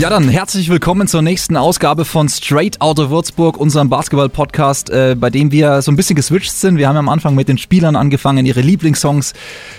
Ja, dann herzlich willkommen zur nächsten Ausgabe von Straight Outta Würzburg, unserem Basketball-Podcast, äh, bei dem wir so ein bisschen geswitcht sind. Wir haben am Anfang mit den Spielern angefangen, ihre Lieblingssongs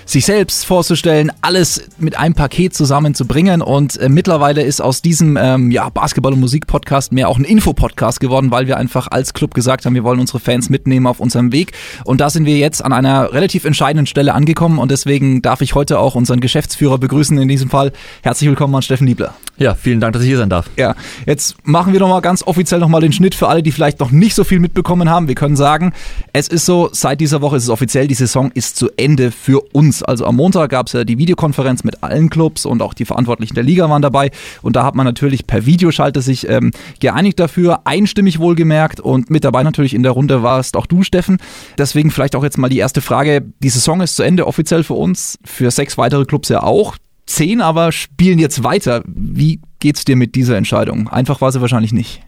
sich selbst vorzustellen, alles mit einem Paket zusammenzubringen. Und äh, mittlerweile ist aus diesem ähm, ja, Basketball- und Musik-Podcast mehr auch ein Info-Podcast geworden, weil wir einfach als Club gesagt haben, wir wollen unsere Fans mitnehmen auf unserem Weg. Und da sind wir jetzt an einer relativ entscheidenden Stelle angekommen. Und deswegen darf ich heute auch unseren Geschäftsführer begrüßen, in diesem Fall. Herzlich willkommen an Steffen Liebler. Ja, vielen Dank, dass ich hier sein darf. Ja, jetzt machen wir nochmal ganz offiziell nochmal den Schnitt für alle, die vielleicht noch nicht so viel mitbekommen haben. Wir können sagen, es ist so, seit dieser Woche ist es offiziell, die Saison ist zu Ende für uns. Also am Montag gab es ja die Videokonferenz mit allen Clubs und auch die Verantwortlichen der Liga waren dabei. Und da hat man natürlich per Videoschalte sich ähm, geeinigt dafür, einstimmig wohlgemerkt. Und mit dabei natürlich in der Runde warst auch du, Steffen. Deswegen vielleicht auch jetzt mal die erste Frage. Die Saison ist zu Ende offiziell für uns, für sechs weitere Clubs ja auch zehn aber spielen jetzt weiter. Wie geht's dir mit dieser Entscheidung? Einfach war sie wahrscheinlich nicht.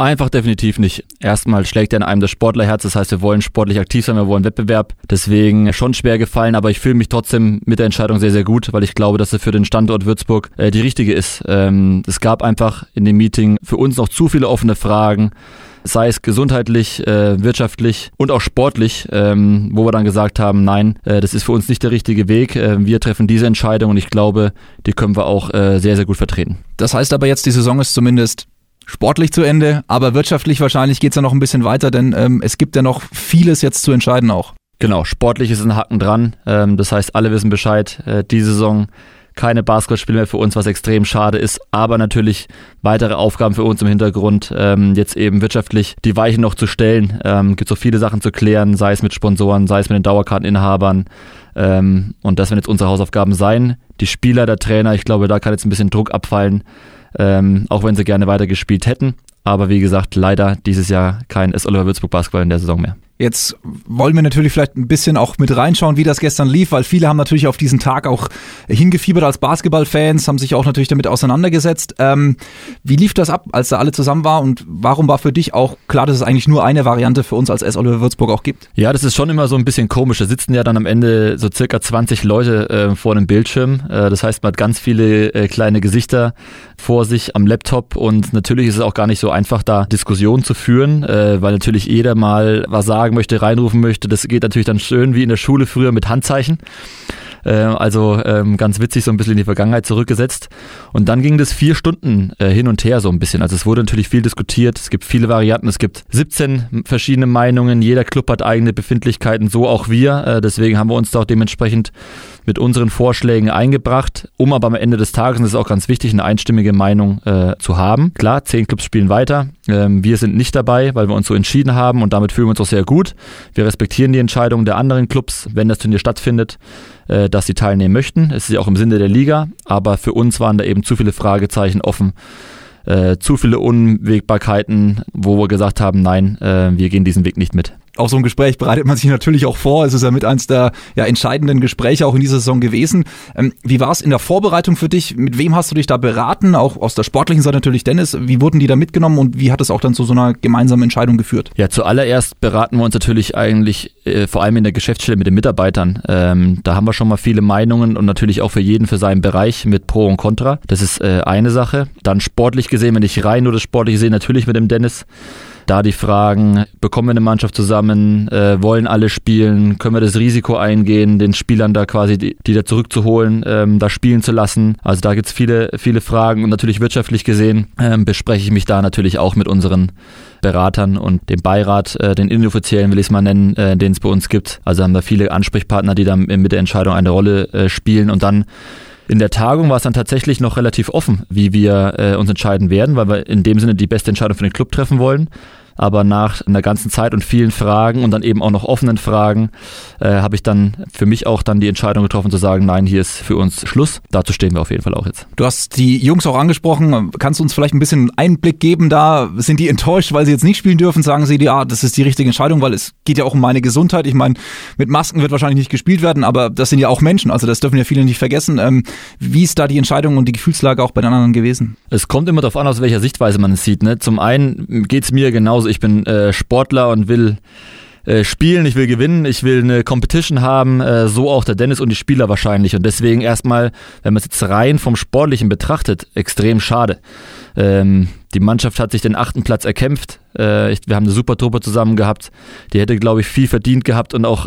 Einfach definitiv nicht. Erstmal schlägt ja in einem das Sportlerherz, das heißt, wir wollen sportlich aktiv sein, wir wollen Wettbewerb. Deswegen schon schwer gefallen, aber ich fühle mich trotzdem mit der Entscheidung sehr, sehr gut, weil ich glaube, dass sie für den Standort Würzburg äh, die richtige ist. Ähm, es gab einfach in dem Meeting für uns noch zu viele offene Fragen sei es gesundheitlich, äh, wirtschaftlich und auch sportlich, ähm, wo wir dann gesagt haben, nein, äh, das ist für uns nicht der richtige Weg. Äh, wir treffen diese Entscheidung und ich glaube, die können wir auch äh, sehr, sehr gut vertreten. Das heißt aber jetzt, die Saison ist zumindest sportlich zu Ende, aber wirtschaftlich wahrscheinlich geht es ja noch ein bisschen weiter, denn ähm, es gibt ja noch vieles jetzt zu entscheiden auch. Genau, sportlich ist ein Haken dran. Ähm, das heißt, alle wissen Bescheid. Äh, die Saison keine Basketballspiele mehr für uns, was extrem schade ist, aber natürlich weitere Aufgaben für uns im Hintergrund, ähm, jetzt eben wirtschaftlich die Weichen noch zu stellen. Ähm, gibt so viele Sachen zu klären, sei es mit Sponsoren, sei es mit den Dauerkarteninhabern. Ähm, und das werden jetzt unsere Hausaufgaben sein. Die Spieler, der Trainer, ich glaube, da kann jetzt ein bisschen Druck abfallen, ähm, auch wenn sie gerne weitergespielt hätten. Aber wie gesagt, leider dieses Jahr kein S. Oliver Würzburg Basketball in der Saison mehr. Jetzt wollen wir natürlich vielleicht ein bisschen auch mit reinschauen, wie das gestern lief, weil viele haben natürlich auf diesen Tag auch hingefiebert als Basketballfans, haben sich auch natürlich damit auseinandergesetzt. Ähm, wie lief das ab, als da alle zusammen war und warum war für dich auch klar, dass es eigentlich nur eine Variante für uns als S. Oliver Würzburg auch gibt? Ja, das ist schon immer so ein bisschen komisch. Da sitzen ja dann am Ende so circa 20 Leute äh, vor einem Bildschirm. Äh, das heißt, man hat ganz viele äh, kleine Gesichter vor sich am Laptop und natürlich ist es auch gar nicht so einfach, da Diskussionen zu führen, äh, weil natürlich jeder mal was sagt sagen möchte, reinrufen möchte. Das geht natürlich dann schön wie in der Schule früher mit Handzeichen. Äh, also ähm, ganz witzig, so ein bisschen in die Vergangenheit zurückgesetzt. Und dann ging das vier Stunden äh, hin und her so ein bisschen. Also es wurde natürlich viel diskutiert, es gibt viele Varianten, es gibt 17 verschiedene Meinungen, jeder Club hat eigene Befindlichkeiten, so auch wir. Äh, deswegen haben wir uns da auch dementsprechend mit unseren Vorschlägen eingebracht, um aber am Ende des Tages, und das ist auch ganz wichtig, eine einstimmige Meinung äh, zu haben. Klar, zehn Clubs spielen weiter. Ähm, wir sind nicht dabei, weil wir uns so entschieden haben und damit fühlen wir uns auch sehr gut. Wir respektieren die Entscheidung der anderen Clubs, wenn das Turnier stattfindet, äh, dass sie teilnehmen möchten. Es ist ja auch im Sinne der Liga, aber für uns waren da eben zu viele Fragezeichen offen. Äh, zu viele Unwägbarkeiten, wo wir gesagt haben, nein, äh, wir gehen diesen Weg nicht mit auch so ein Gespräch bereitet man sich natürlich auch vor. Es ist ja mit eins der ja, entscheidenden Gespräche auch in dieser Saison gewesen. Ähm, wie war es in der Vorbereitung für dich? Mit wem hast du dich da beraten? Auch aus der sportlichen Seite natürlich Dennis. Wie wurden die da mitgenommen und wie hat es auch dann zu so einer gemeinsamen Entscheidung geführt? Ja, zuallererst beraten wir uns natürlich eigentlich äh, vor allem in der Geschäftsstelle mit den Mitarbeitern. Ähm, da haben wir schon mal viele Meinungen und natürlich auch für jeden für seinen Bereich mit Pro und Contra. Das ist äh, eine Sache. Dann sportlich gesehen, wenn ich rein nur das Sportliche sehe, natürlich mit dem Dennis. Da die Fragen, bekommen wir eine Mannschaft zusammen, äh, wollen alle spielen, können wir das Risiko eingehen, den Spielern da quasi die, die da zurückzuholen, ähm, da spielen zu lassen. Also da gibt's viele, viele Fragen und natürlich wirtschaftlich gesehen ähm, bespreche ich mich da natürlich auch mit unseren Beratern und dem Beirat, äh, den inoffiziellen will ich es mal nennen, äh, den es bei uns gibt. Also haben da viele Ansprechpartner, die dann mit der Entscheidung eine Rolle äh, spielen und dann in der Tagung war es dann tatsächlich noch relativ offen, wie wir äh, uns entscheiden werden, weil wir in dem Sinne die beste Entscheidung für den Club treffen wollen aber nach einer ganzen Zeit und vielen Fragen und dann eben auch noch offenen Fragen äh, habe ich dann für mich auch dann die Entscheidung getroffen zu sagen, nein, hier ist für uns Schluss. Dazu stehen wir auf jeden Fall auch jetzt. Du hast die Jungs auch angesprochen. Kannst du uns vielleicht ein bisschen Einblick geben da? Sind die enttäuscht, weil sie jetzt nicht spielen dürfen? Sagen sie, ja, das ist die richtige Entscheidung, weil es geht ja auch um meine Gesundheit. Ich meine, mit Masken wird wahrscheinlich nicht gespielt werden, aber das sind ja auch Menschen. Also das dürfen ja viele nicht vergessen. Ähm, wie ist da die Entscheidung und die Gefühlslage auch bei den anderen gewesen? Es kommt immer darauf an, aus welcher Sichtweise man es sieht. Ne? Zum einen geht es mir genauso ich bin äh, Sportler und will äh, spielen, ich will gewinnen, ich will eine Competition haben, äh, so auch der Dennis und die Spieler wahrscheinlich. Und deswegen erstmal, wenn man es jetzt rein vom Sportlichen betrachtet, extrem schade. Ähm, die Mannschaft hat sich den achten Platz erkämpft. Äh, wir haben eine super Truppe zusammen gehabt. Die hätte, glaube ich, viel verdient gehabt und auch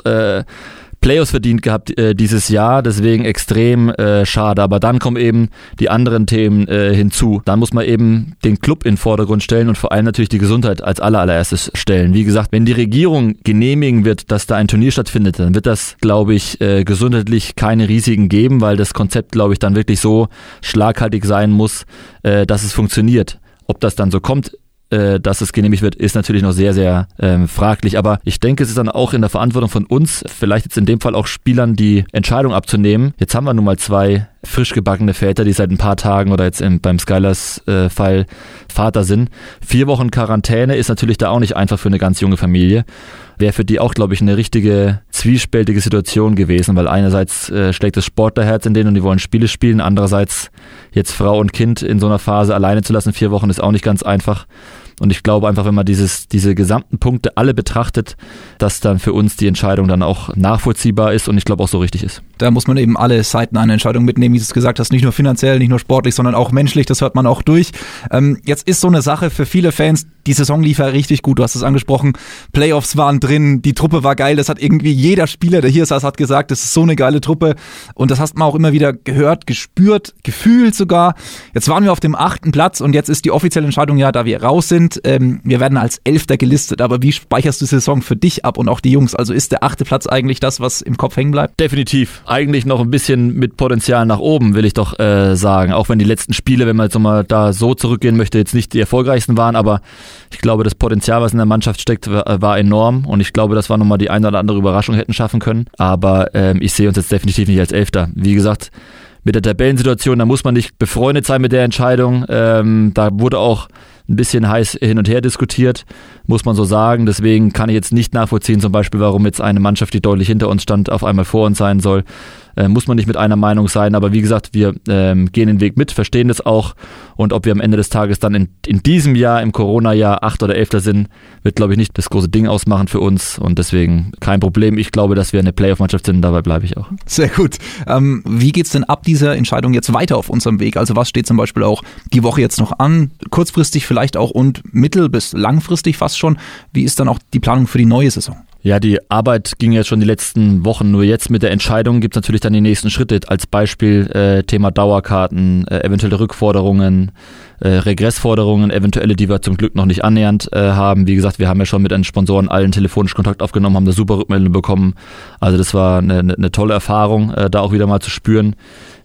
Playoffs verdient gehabt äh, dieses Jahr, deswegen extrem äh, schade. Aber dann kommen eben die anderen Themen äh, hinzu. Dann muss man eben den Club in den Vordergrund stellen und vor allem natürlich die Gesundheit als allererstes stellen. Wie gesagt, wenn die Regierung genehmigen wird, dass da ein Turnier stattfindet, dann wird das, glaube ich, äh, gesundheitlich keine Risiken geben, weil das Konzept, glaube ich, dann wirklich so schlaghaltig sein muss, äh, dass es funktioniert. Ob das dann so kommt, äh, dass es genehmigt wird, ist natürlich noch sehr, sehr ähm, fraglich. Aber ich denke, es ist dann auch in der Verantwortung von uns, vielleicht jetzt in dem Fall auch Spielern, die Entscheidung abzunehmen. Jetzt haben wir nun mal zwei frisch gebackene Väter, die seit ein paar Tagen oder jetzt im, beim Skylers-Fall äh, Vater sind. Vier Wochen Quarantäne ist natürlich da auch nicht einfach für eine ganz junge Familie. Wäre für die auch, glaube ich, eine richtige zwiespältige Situation gewesen, weil einerseits äh, schlägt das Sportlerherz in denen und die wollen Spiele spielen, andererseits jetzt Frau und Kind in so einer Phase alleine zu lassen, vier Wochen ist auch nicht ganz einfach. Und ich glaube einfach, wenn man dieses, diese gesamten Punkte alle betrachtet, dass dann für uns die Entscheidung dann auch nachvollziehbar ist und ich glaube auch so richtig ist. Da muss man eben alle Seiten einer Entscheidung mitnehmen, wie du es gesagt hast, nicht nur finanziell, nicht nur sportlich, sondern auch menschlich, das hört man auch durch. Ähm, jetzt ist so eine Sache für viele Fans, die Saison lief ja richtig gut, du hast es angesprochen, Playoffs waren drin, die Truppe war geil, das hat irgendwie jeder Spieler, der hier saß, hat gesagt, das ist so eine geile Truppe und das hast man auch immer wieder gehört, gespürt, gefühlt sogar. Jetzt waren wir auf dem achten Platz und jetzt ist die offizielle Entscheidung ja, da wir raus sind, sind. Ähm, wir werden als Elfter gelistet, aber wie speicherst du die Saison für dich ab und auch die Jungs? Also ist der achte Platz eigentlich das, was im Kopf hängen bleibt? Definitiv. Eigentlich noch ein bisschen mit Potenzial nach oben, will ich doch äh, sagen. Auch wenn die letzten Spiele, wenn man jetzt nochmal da so zurückgehen möchte, jetzt nicht die erfolgreichsten waren, aber ich glaube, das Potenzial, was in der Mannschaft steckt, war, war enorm und ich glaube, das war nochmal die eine oder andere Überraschung hätten schaffen können. Aber ähm, ich sehe uns jetzt definitiv nicht als Elfter. Wie gesagt, mit der Tabellensituation, da muss man nicht befreundet sein mit der Entscheidung. Ähm, da wurde auch ein bisschen heiß hin und her diskutiert, muss man so sagen. Deswegen kann ich jetzt nicht nachvollziehen, zum Beispiel, warum jetzt eine Mannschaft, die deutlich hinter uns stand, auf einmal vor uns sein soll. Äh, muss man nicht mit einer Meinung sein, aber wie gesagt, wir ähm, gehen den Weg mit, verstehen das auch und ob wir am Ende des Tages dann in, in diesem Jahr, im Corona-Jahr, 8 oder 11. sind, wird, glaube ich, nicht das große Ding ausmachen für uns und deswegen kein Problem. Ich glaube, dass wir eine Playoff-Mannschaft sind, dabei bleibe ich auch. Sehr gut. Ähm, wie es denn ab dieser Entscheidung jetzt weiter auf unserem Weg? Also was steht zum Beispiel auch die Woche jetzt noch an? Kurzfristig vielleicht auch und mittel- bis langfristig fast schon. Wie ist dann auch die Planung für die neue Saison? Ja, die Arbeit ging jetzt schon die letzten Wochen. Nur jetzt mit der Entscheidung gibt es natürlich dann die nächsten Schritte. Als Beispiel äh, Thema Dauerkarten, äh, eventuelle Rückforderungen, äh, Regressforderungen, eventuelle, die wir zum Glück noch nicht annähernd äh, haben. Wie gesagt, wir haben ja schon mit den Sponsoren allen telefonisch Kontakt aufgenommen, haben eine super Rückmeldung bekommen. Also das war eine, eine tolle Erfahrung, äh, da auch wieder mal zu spüren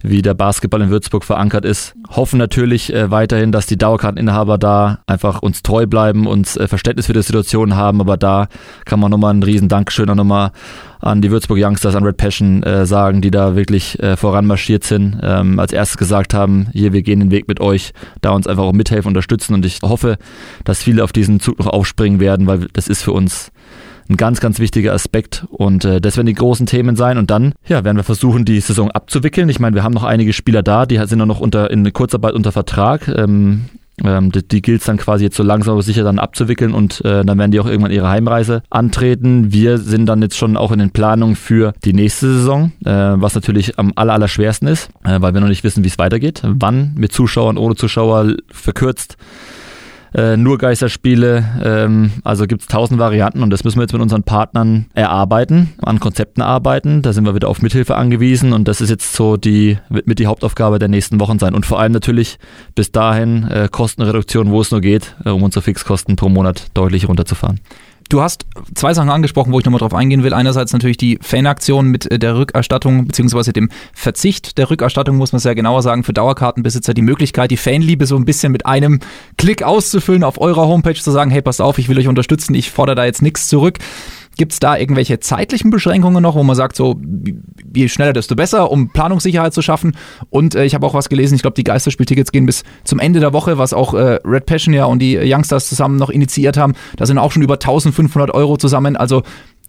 wie der Basketball in Würzburg verankert ist. Hoffen natürlich äh, weiterhin, dass die Dauerkarteninhaber da einfach uns treu bleiben, uns äh, Verständnis für die Situation haben, aber da kann man nochmal einen riesen Dankeschön auch nochmal an die Würzburg Youngsters, an Red Passion äh, sagen, die da wirklich äh, voranmarschiert sind, ähm, als erstes gesagt haben, hier, wir gehen den Weg mit euch, da uns einfach auch mithelfen, unterstützen. Und ich hoffe, dass viele auf diesen Zug noch aufspringen werden, weil das ist für uns ein ganz, ganz wichtiger Aspekt. Und äh, das werden die großen Themen sein. Und dann ja, werden wir versuchen, die Saison abzuwickeln. Ich meine, wir haben noch einige Spieler da, die sind noch unter, in Kurzarbeit unter Vertrag. Ähm, ähm, die, die gilt es dann quasi jetzt so langsam aber sicher dann abzuwickeln und äh, dann werden die auch irgendwann ihre Heimreise antreten. Wir sind dann jetzt schon auch in den Planungen für die nächste Saison, äh, was natürlich am aller, aller schwersten ist, äh, weil wir noch nicht wissen, wie es weitergeht. Wann mit Zuschauern, ohne Zuschauer, verkürzt äh, nur Geisterspiele. Ähm, also gibt es tausend Varianten und das müssen wir jetzt mit unseren Partnern erarbeiten, an Konzepten arbeiten. Da sind wir wieder auf Mithilfe angewiesen und das ist jetzt so die, wird mit die Hauptaufgabe der nächsten Wochen sein. Und vor allem natürlich bis dahin äh, Kostenreduktion, wo es nur geht, äh, um unsere Fixkosten pro Monat deutlich runterzufahren. Du hast zwei Sachen angesprochen, wo ich nochmal drauf eingehen will. Einerseits natürlich die Fanaktion mit äh, der Rückerstattung beziehungsweise dem Verzicht der Rückerstattung, muss man ja genauer sagen, für Dauerkartenbesitzer die Möglichkeit, die Fanliebe so ein bisschen mit einem Klick auszufüllen, auf eurer Homepage zu sagen, hey, passt auf, ich will euch unterstützen, ich fordere da jetzt nichts zurück. Gibt es da irgendwelche zeitlichen Beschränkungen noch, wo man sagt, so, je schneller, desto besser, um Planungssicherheit zu schaffen? Und äh, ich habe auch was gelesen, ich glaube, die Geisterspieltickets gehen bis zum Ende der Woche, was auch äh, Red Passion ja und die Youngsters zusammen noch initiiert haben. Da sind auch schon über 1500 Euro zusammen. Also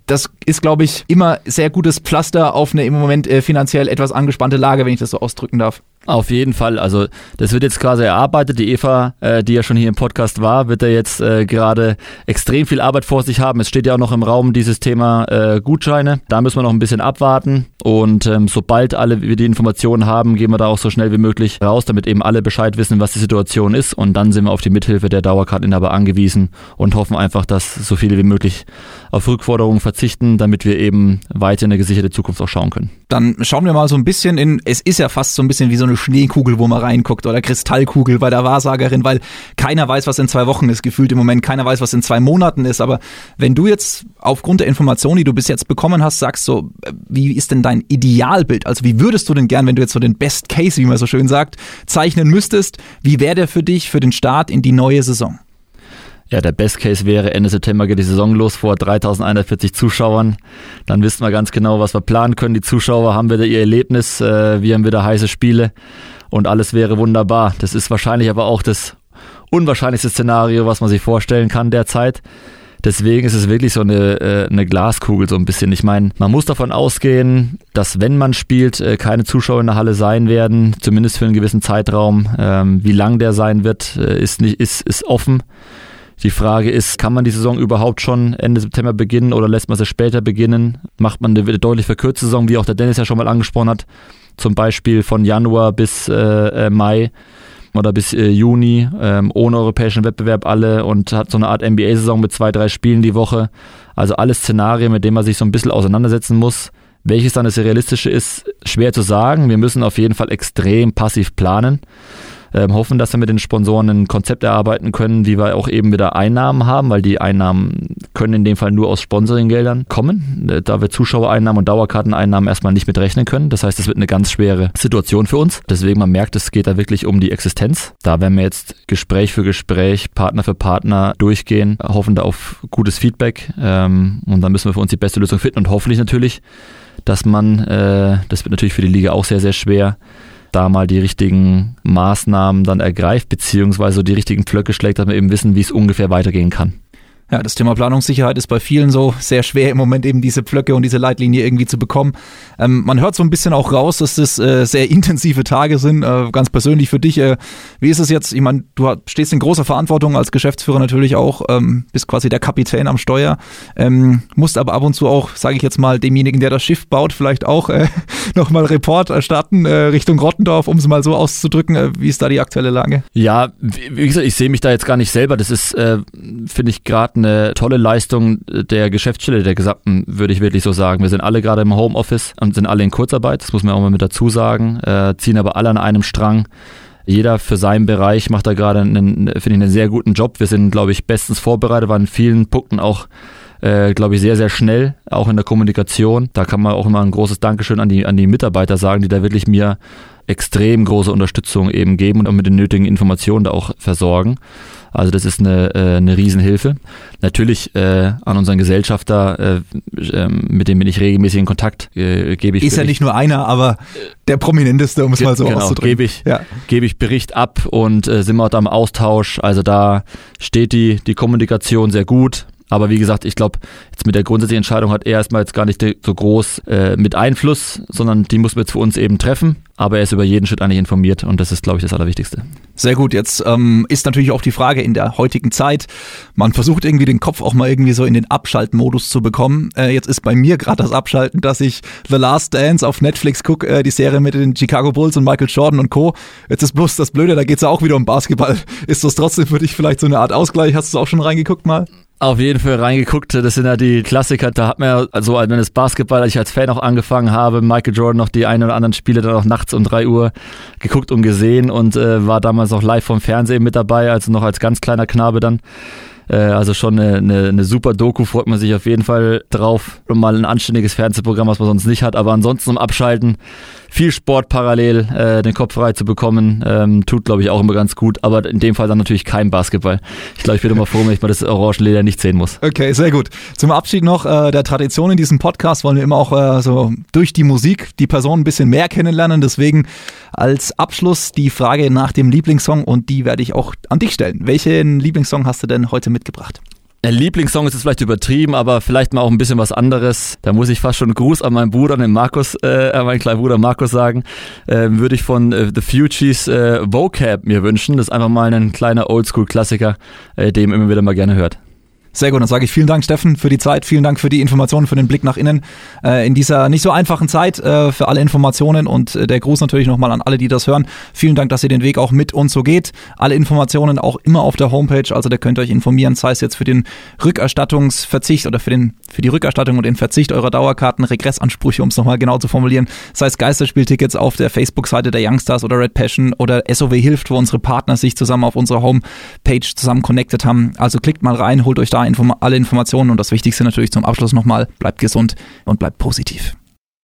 das ist, glaube ich, immer sehr gutes Pflaster auf eine im Moment äh, finanziell etwas angespannte Lage, wenn ich das so ausdrücken darf. Auf jeden Fall. Also das wird jetzt quasi erarbeitet. Die Eva, äh, die ja schon hier im Podcast war, wird da jetzt äh, gerade extrem viel Arbeit vor sich haben. Es steht ja auch noch im Raum dieses Thema äh, Gutscheine. Da müssen wir noch ein bisschen abwarten. Und ähm, sobald alle wir die Informationen haben, gehen wir da auch so schnell wie möglich raus, damit eben alle Bescheid wissen, was die Situation ist. Und dann sind wir auf die Mithilfe der Dauerkarteninhaber angewiesen und hoffen einfach, dass so viele wie möglich auf Rückforderungen verzichten, damit wir eben weiter in eine gesicherte Zukunft auch schauen können. Dann schauen wir mal so ein bisschen in, es ist ja fast so ein bisschen wie so eine Schneekugel, wo man reinguckt oder Kristallkugel bei der Wahrsagerin, weil keiner weiß, was in zwei Wochen ist, gefühlt im Moment, keiner weiß, was in zwei Monaten ist. Aber wenn du jetzt aufgrund der Informationen, die du bis jetzt bekommen hast, sagst so, wie ist denn dein Idealbild? Also wie würdest du denn gern, wenn du jetzt so den Best Case, wie man so schön sagt, zeichnen müsstest, wie wäre der für dich für den Start in die neue Saison? Ja, der Best Case wäre, Ende September geht die Saison los vor 3140 Zuschauern. Dann wissen wir ganz genau, was wir planen können. Die Zuschauer haben wieder ihr Erlebnis, äh, wir haben wieder heiße Spiele und alles wäre wunderbar. Das ist wahrscheinlich aber auch das unwahrscheinlichste Szenario, was man sich vorstellen kann derzeit. Deswegen ist es wirklich so eine, äh, eine Glaskugel so ein bisschen. Ich meine, man muss davon ausgehen, dass wenn man spielt, äh, keine Zuschauer in der Halle sein werden, zumindest für einen gewissen Zeitraum. Ähm, wie lang der sein wird, äh, ist, nicht, ist, ist offen. Die Frage ist, kann man die Saison überhaupt schon Ende September beginnen oder lässt man sie später beginnen? Macht man eine deutlich verkürzte Saison, wie auch der Dennis ja schon mal angesprochen hat, zum Beispiel von Januar bis äh, äh, Mai oder bis äh, Juni, ähm, ohne europäischen Wettbewerb alle und hat so eine Art NBA-Saison mit zwei, drei Spielen die Woche. Also alles Szenarien, mit denen man sich so ein bisschen auseinandersetzen muss. Welches dann das Realistische ist, schwer zu sagen. Wir müssen auf jeden Fall extrem passiv planen ähm, hoffen, dass wir mit den Sponsoren ein Konzept erarbeiten können, wie wir auch eben wieder Einnahmen haben, weil die Einnahmen können in dem Fall nur aus Sponsoringgeldern kommen, äh, da wir Zuschauereinnahmen und Dauerkarteneinnahmen erstmal nicht mitrechnen können. Das heißt, es wird eine ganz schwere Situation für uns. Deswegen, man merkt, es geht da wirklich um die Existenz. Da werden wir jetzt Gespräch für Gespräch, Partner für Partner durchgehen, hoffen da auf gutes Feedback ähm, und dann müssen wir für uns die beste Lösung finden und hoffentlich natürlich, dass man, äh, das wird natürlich für die Liga auch sehr, sehr schwer, da mal die richtigen Maßnahmen dann ergreift, beziehungsweise die richtigen Pflöcke schlägt, dass wir eben wissen, wie es ungefähr weitergehen kann. Ja, das Thema Planungssicherheit ist bei vielen so sehr schwer im Moment eben diese Pflöcke und diese Leitlinie irgendwie zu bekommen. Ähm, man hört so ein bisschen auch raus, dass das äh, sehr intensive Tage sind. Äh, ganz persönlich für dich, äh, wie ist es jetzt? Ich meine, du stehst in großer Verantwortung als Geschäftsführer natürlich auch, ähm, bist quasi der Kapitän am Steuer, ähm, musst aber ab und zu auch, sage ich jetzt mal, demjenigen, der das Schiff baut, vielleicht auch äh, nochmal Report erstatten äh, Richtung Rottendorf, um es mal so auszudrücken. Äh, wie ist da die aktuelle Lage? Ja, wie gesagt, ich sehe mich da jetzt gar nicht selber. Das ist, äh, finde ich, gerade eine tolle Leistung der Geschäftsstelle der gesamten, würde ich wirklich so sagen. Wir sind alle gerade im Homeoffice und sind alle in Kurzarbeit, das muss man auch mal mit dazu sagen, äh, ziehen aber alle an einem Strang. Jeder für seinen Bereich macht da gerade finde ich, einen sehr guten Job. Wir sind, glaube ich, bestens vorbereitet, waren in vielen Punkten auch äh, glaube ich, sehr, sehr schnell, auch in der Kommunikation. Da kann man auch immer ein großes Dankeschön an die, an die Mitarbeiter sagen, die da wirklich mir extrem große Unterstützung eben geben und auch mit den nötigen Informationen da auch versorgen. Also das ist eine, äh, eine Riesenhilfe. Natürlich äh, an unseren Gesellschafter, äh, äh, mit dem bin ich regelmäßig in Kontakt, äh, gebe ich. Ist Bericht. ja nicht nur einer, aber der prominenteste, um es mal so genau, auszudrücken. Gebe ich, ja. gebe ich Bericht ab und äh, sind wir auch da im Austausch. Also da steht die, die Kommunikation sehr gut. Aber wie gesagt, ich glaube, jetzt mit der grundsätzlichen Entscheidung hat er erstmal jetzt gar nicht so groß äh, mit Einfluss, sondern die muss man jetzt für uns eben treffen. Aber er ist über jeden Schritt eigentlich informiert und das ist, glaube ich, das Allerwichtigste. Sehr gut. Jetzt ähm, ist natürlich auch die Frage in der heutigen Zeit, man versucht irgendwie den Kopf auch mal irgendwie so in den Abschaltmodus zu bekommen. Äh, jetzt ist bei mir gerade das Abschalten, dass ich The Last Dance auf Netflix gucke, äh, die Serie mit den Chicago Bulls und Michael Jordan und Co. Jetzt ist bloß das Blöde, da geht es ja auch wieder um Basketball. Ist das trotzdem für dich vielleicht so eine Art Ausgleich? Hast du auch schon reingeguckt mal? Auf jeden Fall reingeguckt. Das sind ja die Klassiker. Da hat man ja, also wenn das Basketball, als ich als Fan auch angefangen habe, Michael Jordan noch die ein oder anderen Spiele dann auch nachts um drei Uhr geguckt und gesehen und äh, war damals auch live vom Fernsehen mit dabei, also noch als ganz kleiner Knabe dann. Äh, also schon eine, eine, eine super Doku, freut man sich auf jeden Fall drauf. Und mal ein anständiges Fernsehprogramm, was man sonst nicht hat. Aber ansonsten im Abschalten viel Sport parallel, äh, den Kopf frei zu bekommen, ähm, tut, glaube ich, auch immer ganz gut. Aber in dem Fall dann natürlich kein Basketball. Ich glaube, ich bin immer froh, wenn ich mal das Orangenleder nicht sehen muss. Okay, sehr gut. Zum Abschied noch äh, der Tradition in diesem Podcast wollen wir immer auch äh, so durch die Musik die Person ein bisschen mehr kennenlernen. Deswegen als Abschluss die Frage nach dem Lieblingssong und die werde ich auch an dich stellen. Welchen Lieblingssong hast du denn heute mitgebracht? Lieblingssong ist es vielleicht übertrieben, aber vielleicht mal auch ein bisschen was anderes. Da muss ich fast schon Gruß an meinen Bruder, den Markus, äh, an meinen kleinen Bruder Markus sagen. Äh, würde ich von äh, The Fugees äh, Vocab mir wünschen. Das ist einfach mal ein kleiner Oldschool-Klassiker, äh, den immer wieder mal gerne hört. Sehr gut, dann sage ich vielen Dank, Steffen, für die Zeit, vielen Dank für die Informationen, für den Blick nach innen äh, in dieser nicht so einfachen Zeit, äh, für alle Informationen und äh, der Gruß natürlich nochmal an alle, die das hören. Vielen Dank, dass ihr den Weg auch mit uns so geht. Alle Informationen auch immer auf der Homepage, also da könnt ihr euch informieren, sei es jetzt für den Rückerstattungsverzicht oder für, den, für die Rückerstattung und den Verzicht eurer Dauerkarten, Regressansprüche, um es nochmal genau zu formulieren, sei es Geisterspieltickets auf der Facebook-Seite der Youngstars oder Red Passion oder SOW hilft, wo unsere Partner sich zusammen auf unserer Homepage zusammen connected haben. Also klickt mal rein, holt euch da Inform alle Informationen und das Wichtigste natürlich zum Abschluss nochmal, bleibt gesund und bleibt positiv.